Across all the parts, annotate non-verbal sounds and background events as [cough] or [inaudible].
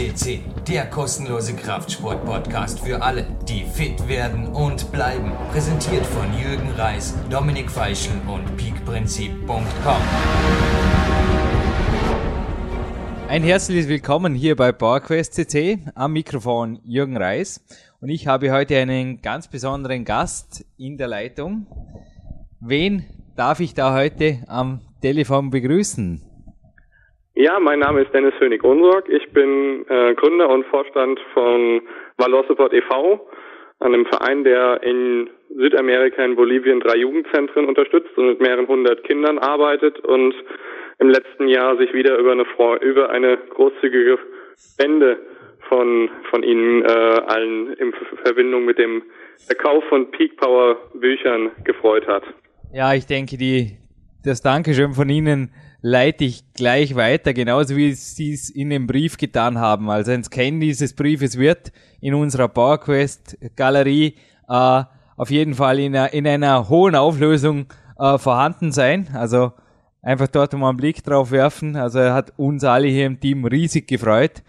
CC, der kostenlose Kraftsport-Podcast für alle, die fit werden und bleiben. Präsentiert von Jürgen Reis, Dominik Feischl und peakprinzip.com. Ein herzliches Willkommen hier bei PowerQuest CC am Mikrofon Jürgen Reis und ich habe heute einen ganz besonderen Gast in der Leitung. Wen darf ich da heute am Telefon begrüßen? Ja, mein Name ist Dennis Hönig-Unsorg. Ich bin äh, Gründer und Vorstand von Valor Support e.V., einem Verein, der in Südamerika, in Bolivien drei Jugendzentren unterstützt und mit mehreren hundert Kindern arbeitet und im letzten Jahr sich wieder über eine, über eine großzügige Spende von, von Ihnen äh, allen in Verbindung mit dem Verkauf von Peak Power Büchern gefreut hat. Ja, ich denke, die, das Dankeschön von Ihnen leite ich gleich weiter, genauso wie Sie es in dem Brief getan haben. Also ein Scan dieses Briefes wird in unserer PowerQuest Galerie äh, auf jeden Fall in einer, in einer hohen Auflösung äh, vorhanden sein. Also einfach dort mal einen Blick drauf werfen. Also er hat uns alle hier im Team riesig gefreut.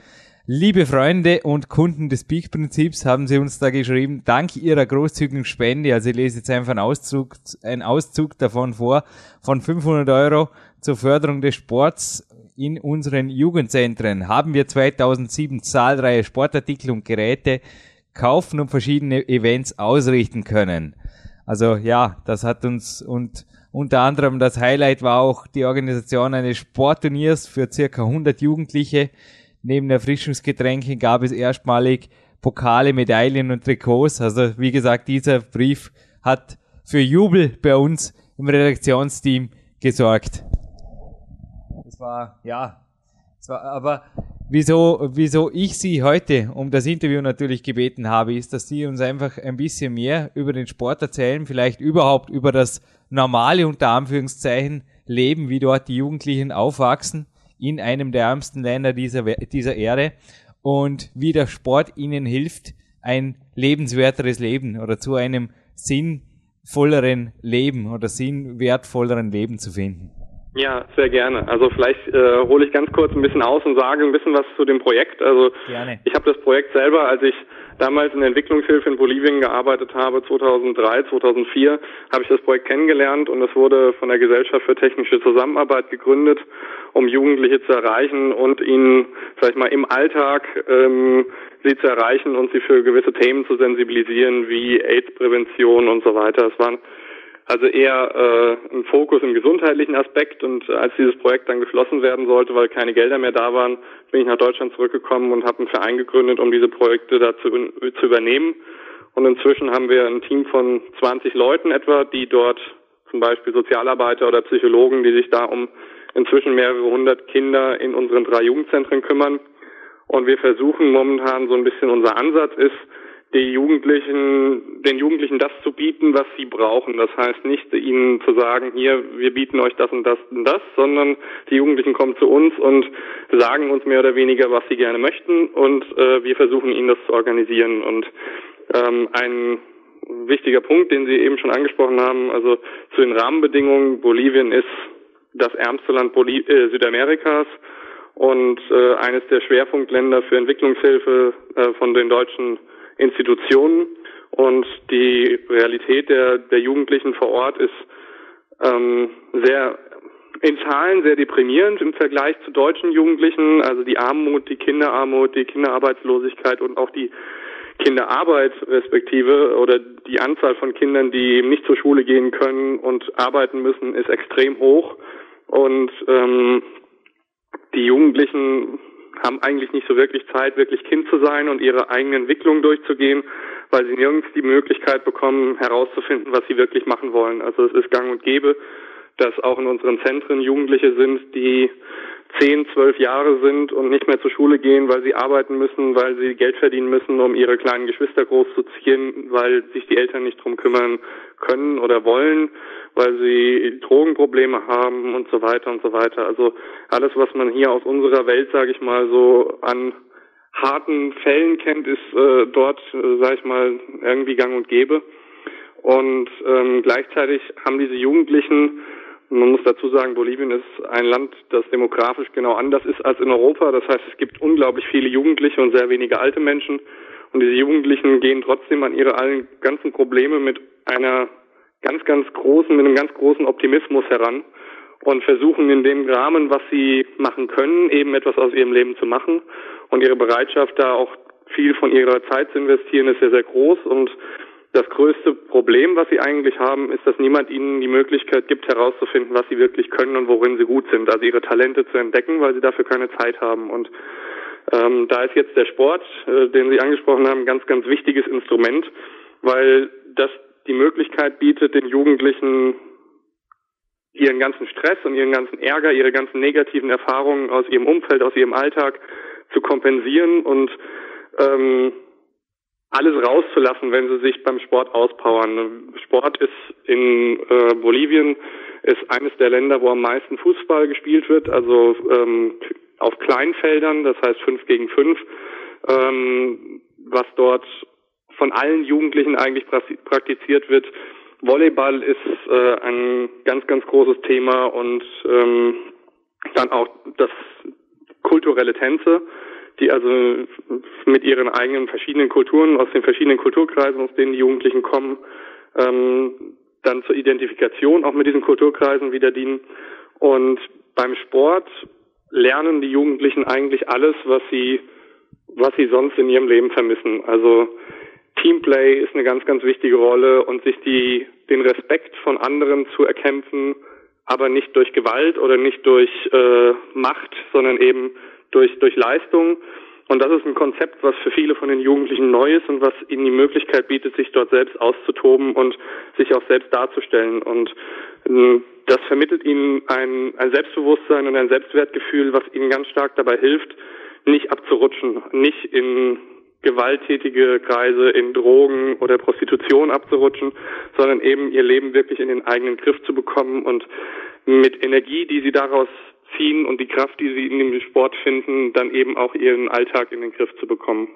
Liebe Freunde und Kunden des Peak-Prinzips haben sie uns da geschrieben, dank ihrer großzügigen Spende, also ich lese jetzt einfach einen Auszug, einen Auszug davon vor, von 500 Euro zur Förderung des Sports in unseren Jugendzentren haben wir 2007 zahlreiche Sportartikel und Geräte kaufen und verschiedene Events ausrichten können. Also ja, das hat uns und unter anderem das Highlight war auch die Organisation eines Sportturniers für circa 100 Jugendliche. Neben Erfrischungsgetränken gab es erstmalig Pokale, Medaillen und Trikots. Also wie gesagt, dieser Brief hat für Jubel bei uns im Redaktionsteam gesorgt. Das war, ja, das war, aber wieso, wieso ich Sie heute um das Interview natürlich gebeten habe, ist, dass Sie uns einfach ein bisschen mehr über den Sport erzählen, vielleicht überhaupt über das normale unter Anführungszeichen Leben, wie dort die Jugendlichen aufwachsen in einem der ärmsten Länder dieser, dieser Erde und wie der Sport ihnen hilft, ein lebenswerteres Leben oder zu einem sinnvolleren Leben oder sinnwertvolleren Leben zu finden. Ja, sehr gerne. Also vielleicht äh, hole ich ganz kurz ein bisschen aus und sage ein bisschen was zu dem Projekt. Also gerne. ich habe das Projekt selber, als ich damals in der Entwicklungshilfe in Bolivien gearbeitet habe, 2003, 2004, habe ich das Projekt kennengelernt und es wurde von der Gesellschaft für technische Zusammenarbeit gegründet, um Jugendliche zu erreichen und ihnen, sag ich mal, im Alltag ähm, sie zu erreichen und sie für gewisse Themen zu sensibilisieren, wie AIDS-Prävention und so weiter. Es waren also eher äh, ein Fokus im gesundheitlichen Aspekt und als dieses Projekt dann geschlossen werden sollte, weil keine Gelder mehr da waren, bin ich nach Deutschland zurückgekommen und habe einen Verein gegründet, um diese Projekte da zu, zu übernehmen. Und inzwischen haben wir ein Team von 20 Leuten etwa, die dort zum Beispiel Sozialarbeiter oder Psychologen, die sich da um inzwischen mehrere hundert Kinder in unseren drei Jugendzentren kümmern. Und wir versuchen momentan so ein bisschen unser Ansatz ist, die Jugendlichen, den Jugendlichen das zu bieten, was sie brauchen. Das heißt nicht, ihnen zu sagen, hier, wir bieten euch das und das und das, sondern die Jugendlichen kommen zu uns und sagen uns mehr oder weniger, was sie gerne möchten und äh, wir versuchen ihnen das zu organisieren. Und ähm, ein wichtiger Punkt, den Sie eben schon angesprochen haben, also zu den Rahmenbedingungen, Bolivien ist das ärmste Land Boli äh, Südamerikas und äh, eines der Schwerpunktländer für Entwicklungshilfe äh, von den deutschen Institutionen und die Realität der, der Jugendlichen vor Ort ist ähm, sehr in Zahlen sehr deprimierend im Vergleich zu deutschen Jugendlichen. Also die Armut, die Kinderarmut, die Kinderarbeitslosigkeit und auch die Kinderarbeit respektive oder die Anzahl von Kindern, die eben nicht zur Schule gehen können und arbeiten müssen, ist extrem hoch. Und ähm, die Jugendlichen haben eigentlich nicht so wirklich Zeit, wirklich Kind zu sein und ihre eigene Entwicklung durchzugehen, weil sie nirgends die Möglichkeit bekommen, herauszufinden, was sie wirklich machen wollen. Also es ist gang und gäbe, dass auch in unseren Zentren Jugendliche sind, die zehn, zwölf Jahre sind und nicht mehr zur Schule gehen, weil sie arbeiten müssen, weil sie Geld verdienen müssen, um ihre kleinen Geschwister großzuziehen, weil sich die Eltern nicht drum kümmern können oder wollen, weil sie Drogenprobleme haben und so weiter und so weiter. Also alles, was man hier aus unserer Welt, sage ich mal, so an harten Fällen kennt, ist äh, dort, äh, sage ich mal, irgendwie gang und gäbe. Und ähm, gleichzeitig haben diese Jugendlichen Man muss dazu sagen, Bolivien ist ein Land, das demografisch genau anders ist als in Europa. Das heißt, es gibt unglaublich viele Jugendliche und sehr wenige alte Menschen. Und diese Jugendlichen gehen trotzdem an ihre allen ganzen Probleme mit einer ganz, ganz großen, mit einem ganz großen Optimismus heran und versuchen in dem Rahmen, was sie machen können, eben etwas aus ihrem Leben zu machen. Und ihre Bereitschaft, da auch viel von ihrer Zeit zu investieren, ist sehr, sehr groß. Und das größte Problem, was sie eigentlich haben, ist, dass niemand ihnen die Möglichkeit gibt, herauszufinden, was sie wirklich können und worin sie gut sind. Also ihre Talente zu entdecken, weil sie dafür keine Zeit haben. Und ähm, da ist jetzt der Sport, äh, den Sie angesprochen haben, ein ganz, ganz wichtiges Instrument, weil das die Möglichkeit bietet, den Jugendlichen ihren ganzen Stress und ihren ganzen Ärger, ihre ganzen negativen Erfahrungen aus ihrem Umfeld, aus ihrem Alltag zu kompensieren und ähm, alles rauszulassen, wenn sie sich beim Sport auspowern. Sport ist in äh, Bolivien ist eines der Länder, wo am meisten Fußball gespielt wird, also ähm, auf Kleinfeldern, das heißt fünf gegen fünf, ähm, was dort von allen Jugendlichen eigentlich praktiziert wird. Volleyball ist äh, ein ganz, ganz großes Thema und ähm, dann auch das kulturelle Tänze, die also mit ihren eigenen verschiedenen Kulturen aus den verschiedenen Kulturkreisen, aus denen die Jugendlichen kommen, ähm, dann zur Identifikation auch mit diesen Kulturkreisen wieder dienen. Und beim Sport lernen die Jugendlichen eigentlich alles, was sie, was sie sonst in ihrem Leben vermissen. Also Teamplay ist eine ganz, ganz wichtige Rolle und sich die, den Respekt von anderen zu erkämpfen, aber nicht durch Gewalt oder nicht durch äh, Macht, sondern eben durch, durch Leistung. Und das ist ein Konzept, was für viele von den Jugendlichen neu ist und was ihnen die Möglichkeit bietet, sich dort selbst auszutoben und sich auch selbst darzustellen. Und äh, das vermittelt ihnen ein, ein Selbstbewusstsein und ein Selbstwertgefühl, was ihnen ganz stark dabei hilft, nicht abzurutschen, nicht in gewalttätige Kreise in Drogen oder Prostitution abzurutschen, sondern eben ihr Leben wirklich in den eigenen Griff zu bekommen und mit Energie, die sie daraus ziehen und die Kraft, die sie in dem Sport finden, dann eben auch ihren Alltag in den Griff zu bekommen.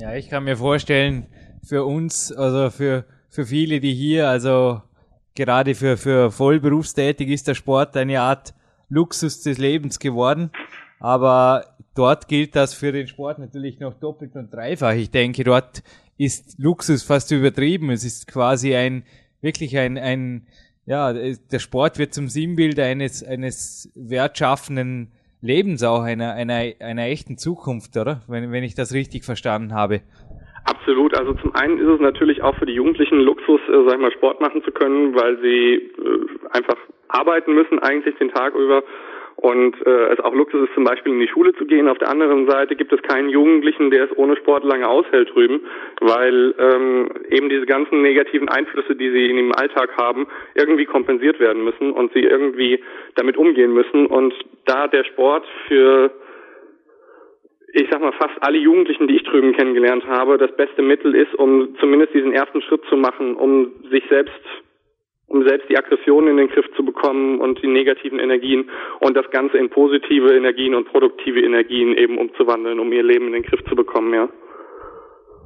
Ja, ich kann mir vorstellen, für uns, also für, für viele, die hier, also gerade für, für vollberufstätig ist der Sport eine Art Luxus des Lebens geworden. Aber dort gilt das für den Sport natürlich noch doppelt und dreifach. Ich denke, dort ist Luxus fast übertrieben. Es ist quasi ein, wirklich ein, ein, ja, der Sport wird zum Sinnbild eines, eines wertschaffenden Lebens auch, einer, einer, einer echten Zukunft, oder? Wenn, wenn ich das richtig verstanden habe. Absolut. Also zum einen ist es natürlich auch für die Jugendlichen Luxus, äh, sag ich mal, Sport machen zu können, weil sie äh, einfach arbeiten müssen eigentlich den Tag über und äh, es auch Luxus ist, zum Beispiel in die Schule zu gehen. Auf der anderen Seite gibt es keinen Jugendlichen, der es ohne Sport lange aushält drüben, weil ähm, eben diese ganzen negativen Einflüsse, die sie in ihrem Alltag haben, irgendwie kompensiert werden müssen und sie irgendwie damit umgehen müssen. Und da der Sport für ich sag mal, fast alle Jugendlichen, die ich drüben kennengelernt habe, das beste Mittel ist, um zumindest diesen ersten Schritt zu machen, um sich selbst um selbst die Aggressionen in den Griff zu bekommen und die negativen Energien und das Ganze in positive Energien und produktive Energien eben umzuwandeln, um ihr Leben in den Griff zu bekommen, ja.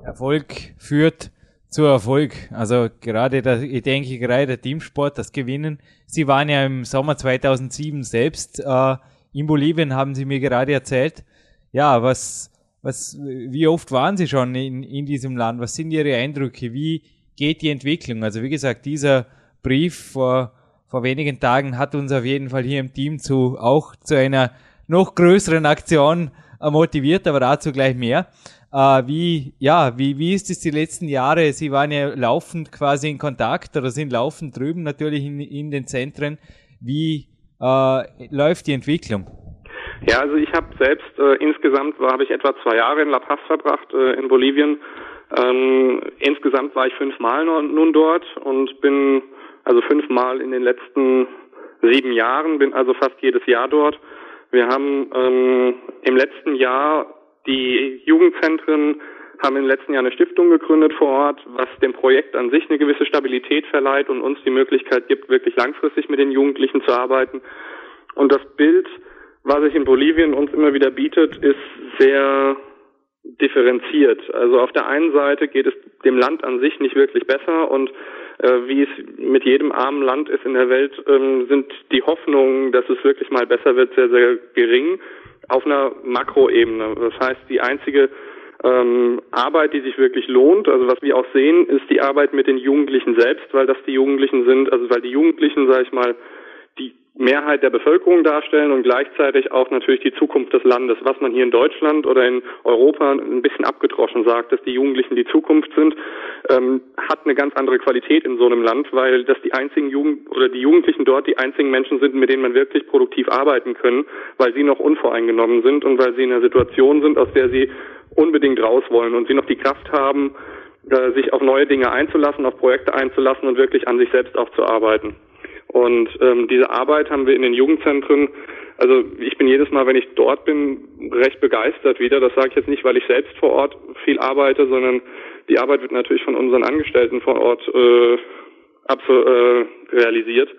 Erfolg führt zu Erfolg. Also gerade, der, ich denke gerade der Teamsport, das Gewinnen. Sie waren ja im Sommer 2007 selbst äh, in Bolivien, haben Sie mir gerade erzählt. Ja, was, was, wie oft waren Sie schon in, in diesem Land? Was sind Ihre Eindrücke? Wie geht die Entwicklung? Also wie gesagt, dieser Brief vor, vor wenigen Tagen hat uns auf jeden Fall hier im Team zu, auch zu einer noch größeren Aktion äh, motiviert, aber dazu gleich mehr. Äh, wie, ja, wie, wie ist es die letzten Jahre? Sie waren ja laufend quasi in Kontakt oder sind laufend drüben natürlich in, in den Zentren. Wie äh, läuft die Entwicklung? Ja, also ich habe selbst äh, insgesamt habe ich etwa zwei Jahre in La Paz verbracht äh, in Bolivien. Ähm, insgesamt war ich fünfmal nun dort und bin also fünfmal in den letzten sieben Jahren, bin also fast jedes Jahr dort. Wir haben ähm, im letzten Jahr die Jugendzentren haben im letzten Jahr eine Stiftung gegründet vor Ort, was dem Projekt an sich eine gewisse Stabilität verleiht und uns die Möglichkeit gibt, wirklich langfristig mit den Jugendlichen zu arbeiten. Und das Bild, was sich in Bolivien uns immer wieder bietet, ist sehr differenziert. Also auf der einen Seite geht es dem Land an sich nicht wirklich besser und wie es mit jedem armen Land ist in der Welt, ähm, sind die Hoffnungen, dass es wirklich mal besser wird, sehr, sehr gering auf einer Makroebene. Das heißt, die einzige ähm, Arbeit, die sich wirklich lohnt. Also was wir auch sehen, ist die Arbeit mit den Jugendlichen selbst, weil das die Jugendlichen sind, also weil die Jugendlichen, sage ich mal, Mehrheit der Bevölkerung darstellen und gleichzeitig auch natürlich die Zukunft des Landes. Was man hier in Deutschland oder in Europa ein bisschen abgedroschen sagt, dass die Jugendlichen die Zukunft sind, ähm, hat eine ganz andere Qualität in so einem Land, weil das die einzigen Jugend oder die Jugendlichen dort die einzigen Menschen sind, mit denen man wirklich produktiv arbeiten können, weil sie noch unvoreingenommen sind und weil sie in einer Situation sind, aus der sie unbedingt raus wollen und sie noch die Kraft haben, äh, sich auf neue Dinge einzulassen, auf Projekte einzulassen und wirklich an sich selbst auch zu arbeiten. Und ähm, diese Arbeit haben wir in den Jugendzentren, also ich bin jedes Mal, wenn ich dort bin, recht begeistert wieder. Das sage ich jetzt nicht, weil ich selbst vor Ort viel arbeite, sondern die Arbeit wird natürlich von unseren Angestellten vor Ort äh, äh, realisiert.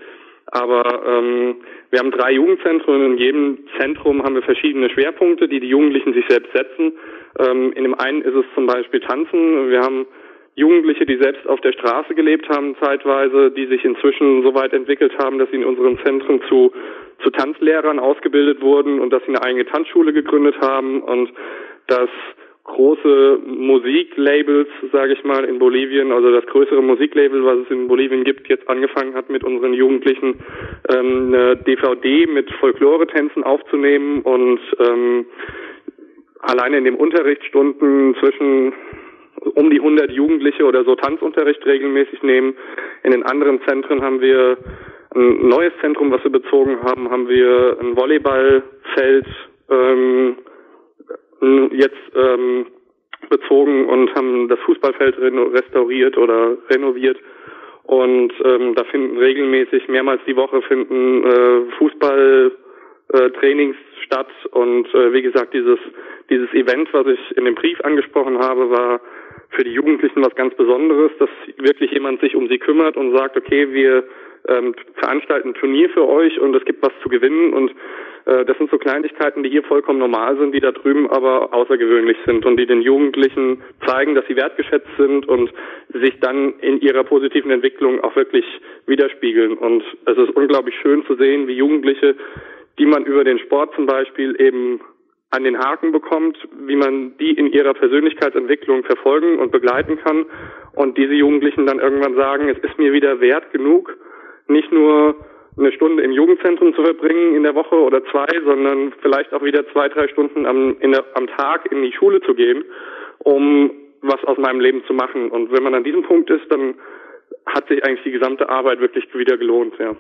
Aber ähm, wir haben drei Jugendzentren und in jedem Zentrum haben wir verschiedene Schwerpunkte, die die Jugendlichen sich selbst setzen. Ähm, in dem einen ist es zum Beispiel Tanzen. Wir haben Jugendliche, die selbst auf der Straße gelebt haben zeitweise, die sich inzwischen so weit entwickelt haben, dass sie in unseren Zentren zu, zu Tanzlehrern ausgebildet wurden und dass sie eine eigene Tanzschule gegründet haben und dass große Musiklabels, sage ich mal, in Bolivien, also das größere Musiklabel, was es in Bolivien gibt, jetzt angefangen hat, mit unseren Jugendlichen ähm, eine DVD mit Folklore-Tänzen aufzunehmen und ähm, alleine in den Unterrichtsstunden zwischen um die 100 Jugendliche oder so Tanzunterricht regelmäßig nehmen. In den anderen Zentren haben wir ein neues Zentrum, was wir bezogen haben, haben wir ein Volleyballfeld ähm, jetzt ähm, bezogen und haben das Fußballfeld restauriert oder renoviert. Und ähm, da finden regelmäßig mehrmals die Woche finden äh, Fußballtrainings äh, statt. Und äh, wie gesagt, dieses dieses Event, was ich in dem Brief angesprochen habe, war für die Jugendlichen was ganz Besonderes, dass wirklich jemand sich um sie kümmert und sagt, okay, wir ähm, veranstalten ein Turnier für euch und es gibt was zu gewinnen und äh, das sind so Kleinigkeiten, die hier vollkommen normal sind, die da drüben aber außergewöhnlich sind und die den Jugendlichen zeigen, dass sie wertgeschätzt sind und sich dann in ihrer positiven Entwicklung auch wirklich widerspiegeln. Und es ist unglaublich schön zu sehen, wie Jugendliche, die man über den Sport zum Beispiel eben an den Haken bekommt, wie man die in ihrer Persönlichkeitsentwicklung verfolgen und begleiten kann und diese Jugendlichen dann irgendwann sagen, es ist mir wieder wert genug, nicht nur eine Stunde im Jugendzentrum zu verbringen in der Woche oder zwei, sondern vielleicht auch wieder zwei, drei Stunden am, der, am Tag in die Schule zu gehen, um was aus meinem Leben zu machen. Und wenn man an diesem Punkt ist, dann hat sich eigentlich die gesamte Arbeit wirklich wieder gelohnt, ja.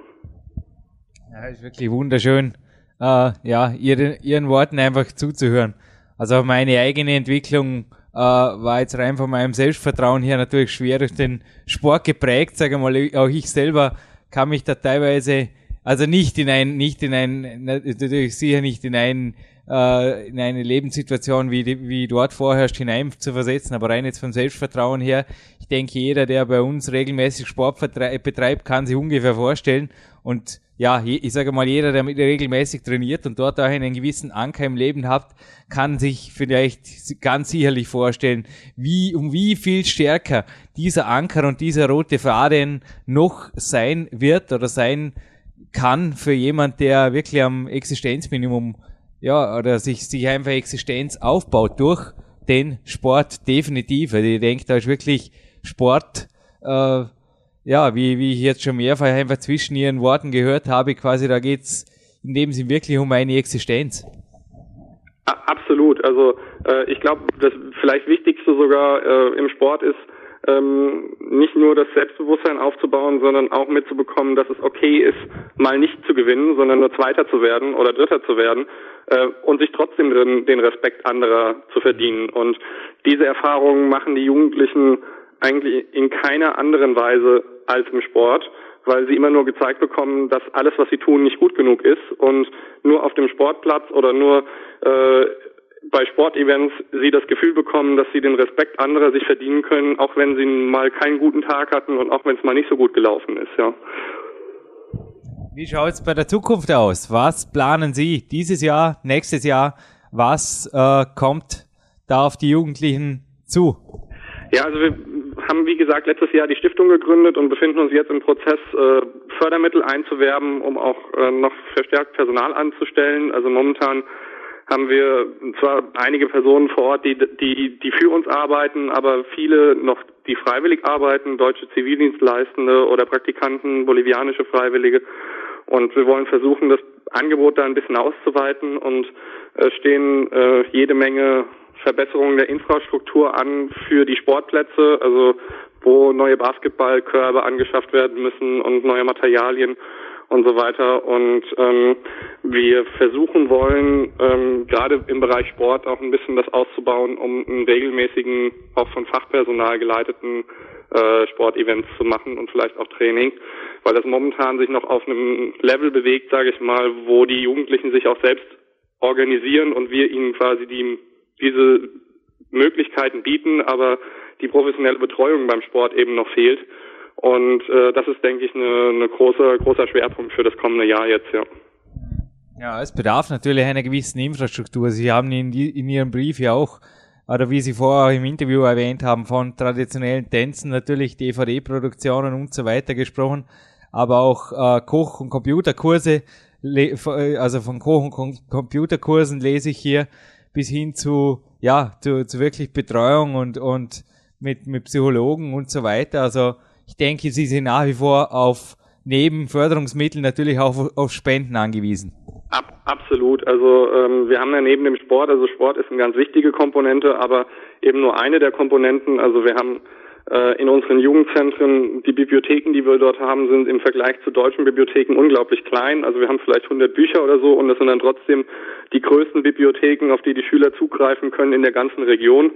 Ja, ist wirklich wunderschön äh, ja, ihren, ihren Worten einfach zuzuhören. Also meine eigene Entwicklung äh, war jetzt rein von meinem Selbstvertrauen her natürlich schwer durch den Sport geprägt, sage mal, auch ich selber kam mich da teilweise, also nicht in ein, nicht in ein, natürlich sicher nicht in ein äh, in eine Lebenssituation wie, die, wie dort vorherrscht hinein zu versetzen, aber rein jetzt vom Selbstvertrauen her, denke, jeder, der bei uns regelmäßig Sport betreibt, kann sich ungefähr vorstellen und ja, ich sage mal, jeder, der regelmäßig trainiert und dort auch einen gewissen Anker im Leben hat, kann sich vielleicht ganz sicherlich vorstellen, wie, um wie viel stärker dieser Anker und dieser rote Faden noch sein wird oder sein kann für jemand, der wirklich am Existenzminimum, ja, oder sich, sich einfach Existenz aufbaut durch den Sport definitiv. Also ich denke, da ist wirklich Sport, äh, ja, wie, wie ich jetzt schon mehrfach einfach zwischen ihren Worten gehört habe, quasi da geht's in dem Sinn wirklich um eine Existenz. Absolut. Also äh, ich glaube, das vielleicht Wichtigste sogar äh, im Sport ist, ähm, nicht nur das Selbstbewusstsein aufzubauen, sondern auch mitzubekommen, dass es okay ist, mal nicht zu gewinnen, sondern nur Zweiter zu werden oder Dritter zu werden äh, und sich trotzdem den, den Respekt anderer zu verdienen. Und diese Erfahrungen machen die Jugendlichen eigentlich in keiner anderen Weise als im Sport, weil sie immer nur gezeigt bekommen, dass alles, was sie tun, nicht gut genug ist und nur auf dem Sportplatz oder nur äh, bei Sportevents sie das Gefühl bekommen, dass sie den Respekt anderer sich verdienen können, auch wenn sie mal keinen guten Tag hatten und auch wenn es mal nicht so gut gelaufen ist, ja. Wie schaut es bei der Zukunft aus? Was planen Sie dieses Jahr, nächstes Jahr? Was äh, kommt da auf die Jugendlichen zu? Ja, also wir haben, wie gesagt, letztes Jahr die Stiftung gegründet und befinden uns jetzt im Prozess, äh, Fördermittel einzuwerben, um auch äh, noch verstärkt Personal anzustellen. Also momentan haben wir zwar einige Personen vor Ort, die, die, die für uns arbeiten, aber viele noch, die freiwillig arbeiten, deutsche Zivildienstleistende oder Praktikanten, bolivianische Freiwillige. Und wir wollen versuchen, das Angebot da ein bisschen auszuweiten und äh, stehen äh, jede Menge Verbesserungen der Infrastruktur an für die Sportplätze, also wo neue Basketballkörbe angeschafft werden müssen und neue Materialien und so weiter. Und ähm, wir versuchen wollen, ähm, gerade im Bereich Sport auch ein bisschen das auszubauen, um einen regelmäßigen, auch von Fachpersonal geleiteten äh, Sportevents zu machen und vielleicht auch Training, weil das momentan sich noch auf einem Level bewegt, sage ich mal, wo die Jugendlichen sich auch selbst organisieren und wir ihnen quasi die, diese Möglichkeiten bieten, aber die professionelle Betreuung beim Sport eben noch fehlt. Und äh, das ist, denke ich, eine, eine große, großer Schwerpunkt für das kommende Jahr jetzt, ja. Ja, es bedarf natürlich einer gewissen Infrastruktur. Sie haben in, in Ihrem Brief ja auch, oder wie Sie vorher im Interview erwähnt haben, von traditionellen Tänzen, natürlich DVD-Produktionen und so weiter gesprochen, aber auch äh, Koch- und Computerkurse, also von Koch- und Computerkursen lese ich hier bis hin zu, ja, zu, zu wirklich Betreuung und, und mit, mit Psychologen und so weiter. Also ich denke, sie sind nach wie vor auf neben Förderungsmitteln natürlich auch auf, Spenden angewiesen. Ab, absolut. Also ähm, wir haben ja neben dem Sport, also Sport ist eine ganz wichtige Komponente, aber eben nur eine der Komponenten. Also wir haben äh, in unseren Jugendzentren, die Bibliotheken, die wir dort haben, sind im Vergleich zu deutschen Bibliotheken unglaublich klein. Also wir haben vielleicht 100 Bücher oder so und das sind dann trotzdem die größten Bibliotheken, auf die die Schüler zugreifen können in der ganzen Region.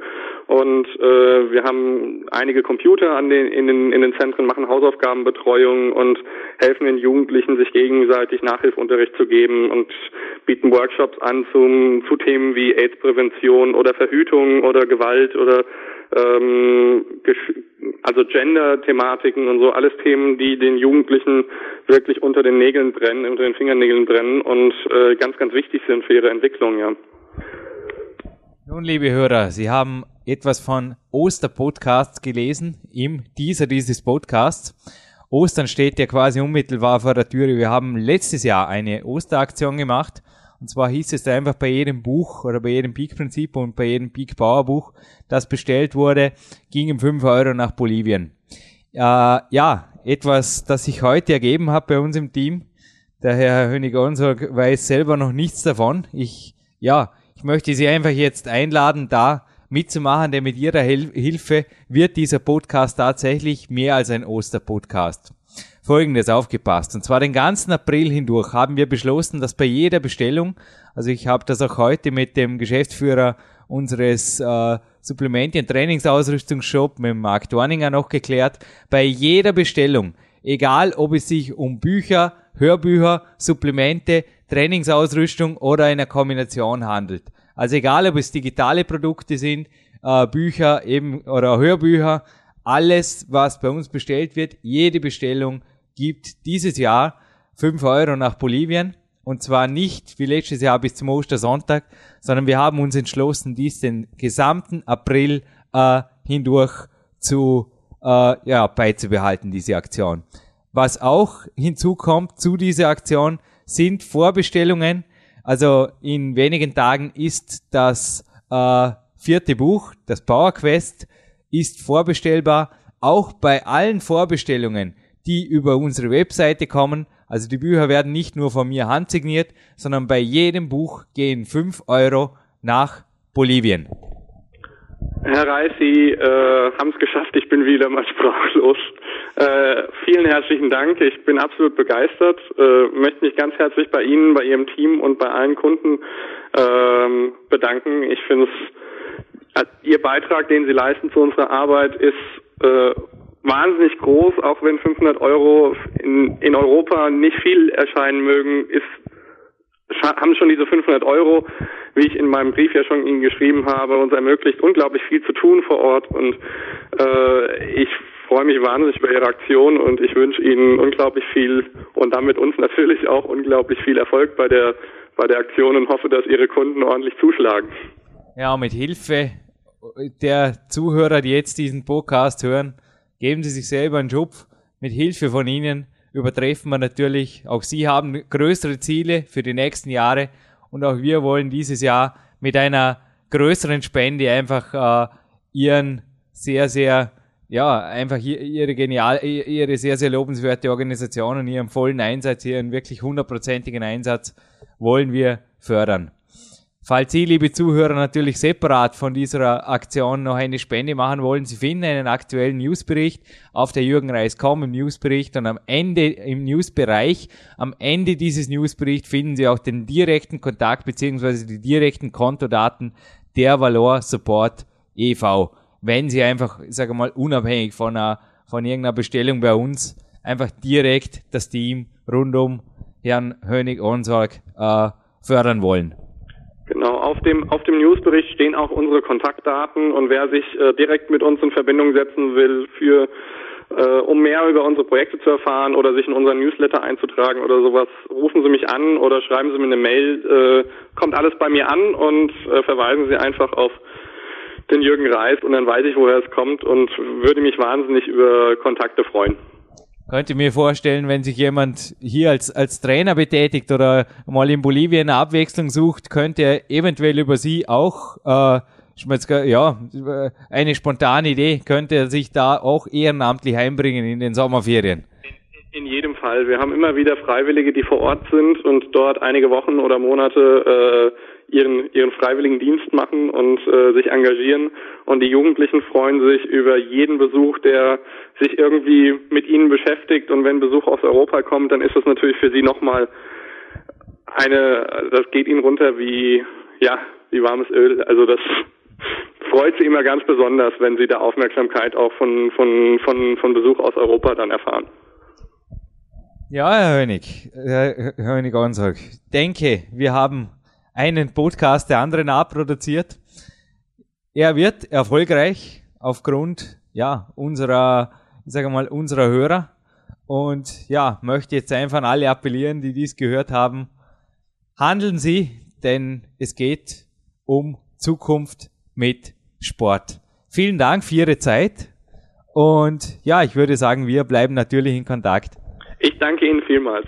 Und äh, wir haben einige Computer an den, in, den, in den Zentren, machen Hausaufgabenbetreuung und helfen den Jugendlichen, sich gegenseitig Nachhilfunterricht zu geben und bieten Workshops an zum, zu Themen wie AIDS-Prävention oder Verhütung oder Gewalt oder ähm, also Gender-Thematiken und so, alles Themen, die den Jugendlichen wirklich unter den Nägeln brennen, unter den Fingernägeln brennen und äh, ganz, ganz wichtig sind für ihre Entwicklung, ja. Nun, liebe Hörer, Sie haben etwas von Osterpodcasts gelesen im Teaser dieses Podcasts. Ostern steht ja quasi unmittelbar vor der Tür. Wir haben letztes Jahr eine Osteraktion gemacht und zwar hieß es einfach bei jedem Buch oder bei jedem Peak-Prinzip und bei jedem Peak-Power-Buch, das bestellt wurde, gingen 5 Euro nach Bolivien. Äh, ja, etwas, das sich heute ergeben hat bei uns im Team. Der Herr Hönig-Onsor weiß selber noch nichts davon. Ich, ja, ich möchte Sie einfach jetzt einladen, da mitzumachen, denn mit Ihrer Hil Hilfe wird dieser Podcast tatsächlich mehr als ein Osterpodcast. Folgendes aufgepasst. Und zwar den ganzen April hindurch haben wir beschlossen, dass bei jeder Bestellung, also ich habe das auch heute mit dem Geschäftsführer unseres äh, Supplementien Trainingsausrüstungsshop mit Marc Dorninger noch geklärt, bei jeder Bestellung, egal ob es sich um Bücher, Hörbücher, Supplemente, Trainingsausrüstung oder eine Kombination handelt. Also egal ob es digitale Produkte sind, äh, Bücher eben oder Hörbücher, alles, was bei uns bestellt wird, jede Bestellung gibt dieses Jahr 5 Euro nach Bolivien. Und zwar nicht wie letztes Jahr bis zum Ostersonntag, sondern wir haben uns entschlossen, dies den gesamten April äh, hindurch zu äh, ja, beizubehalten, diese Aktion. Was auch hinzukommt zu dieser Aktion sind Vorbestellungen. Also in wenigen Tagen ist das äh, vierte Buch, das Power Quest, ist vorbestellbar. Auch bei allen Vorbestellungen die über unsere Webseite kommen. Also die Bücher werden nicht nur von mir handsigniert, sondern bei jedem Buch gehen 5 Euro nach Bolivien. Herr Reis, Sie äh, haben es geschafft. Ich bin wieder mal sprachlos. Äh, vielen herzlichen Dank. Ich bin absolut begeistert. Äh, möchte mich ganz herzlich bei Ihnen, bei Ihrem Team und bei allen Kunden äh, bedanken. Ich finde es, Ihr Beitrag, den Sie leisten zu unserer Arbeit, ist äh, wahnsinnig groß, auch wenn 500 Euro in, in Europa nicht viel erscheinen mögen, ist haben schon diese 500 Euro, wie ich in meinem Brief ja schon Ihnen geschrieben habe, uns ermöglicht unglaublich viel zu tun vor Ort und äh, ich freue mich wahnsinnig über Ihre Aktion und ich wünsche Ihnen unglaublich viel und damit uns natürlich auch unglaublich viel Erfolg bei der bei der Aktion und hoffe, dass Ihre Kunden ordentlich zuschlagen. Ja, mit Hilfe der Zuhörer, die jetzt diesen Podcast hören, Geben Sie sich selber einen Schubf. Mit Hilfe von Ihnen übertreffen wir natürlich. Auch Sie haben größere Ziele für die nächsten Jahre und auch wir wollen dieses Jahr mit einer größeren Spende einfach äh, Ihren sehr, sehr ja, einfach ihre genial, ihre sehr, sehr lobenswerte Organisation und ihren vollen Einsatz, ihren wirklich hundertprozentigen Einsatz wollen wir fördern. Falls Sie, liebe Zuhörer, natürlich separat von dieser Aktion noch eine Spende machen wollen, Sie finden einen aktuellen Newsbericht auf der Jürgen Reis.com im Newsbericht und am Ende im Newsbereich, am Ende dieses Newsberichts finden Sie auch den direkten Kontakt bzw. die direkten Kontodaten der Valor Support e.V wenn sie einfach, sage mal, unabhängig von, einer, von irgendeiner Bestellung bei uns einfach direkt das Team rund um Herrn Hönig-Onsorg äh, fördern wollen. Genau, auf dem, auf dem Newsbericht stehen auch unsere Kontaktdaten und wer sich äh, direkt mit uns in Verbindung setzen will für äh, um mehr über unsere Projekte zu erfahren oder sich in unseren Newsletter einzutragen oder sowas, rufen Sie mich an oder schreiben Sie mir eine Mail. Äh, kommt alles bei mir an und äh, verweisen Sie einfach auf den Jürgen Reis und dann weiß ich, woher es kommt und würde mich wahnsinnig über Kontakte freuen. Könnte mir vorstellen, wenn sich jemand hier als, als Trainer betätigt oder mal in Bolivien eine Abwechslung sucht, könnte er eventuell über Sie auch, äh, ja, eine spontane Idee, könnte er sich da auch ehrenamtlich einbringen in den Sommerferien. In jedem Fall. Wir haben immer wieder Freiwillige, die vor Ort sind und dort einige Wochen oder Monate äh, ihren, ihren freiwilligen Dienst machen und äh, sich engagieren. Und die Jugendlichen freuen sich über jeden Besuch, der sich irgendwie mit ihnen beschäftigt. Und wenn Besuch aus Europa kommt, dann ist das natürlich für sie nochmal eine, das geht ihnen runter wie, ja, wie warmes Öl. Also das [laughs] freut sie immer ganz besonders, wenn sie da Aufmerksamkeit auch von, von, von, von Besuch aus Europa dann erfahren. Ja, Herr Hönig, Herr Hönig Onsag, denke, wir haben einen Podcast der anderen abproduziert. Er wird erfolgreich aufgrund ja unserer, ich sage mal, unserer Hörer und ja möchte jetzt einfach an alle appellieren, die dies gehört haben, handeln Sie, denn es geht um Zukunft mit Sport. Vielen Dank für Ihre Zeit und ja, ich würde sagen, wir bleiben natürlich in Kontakt. Ich danke Ihnen vielmals.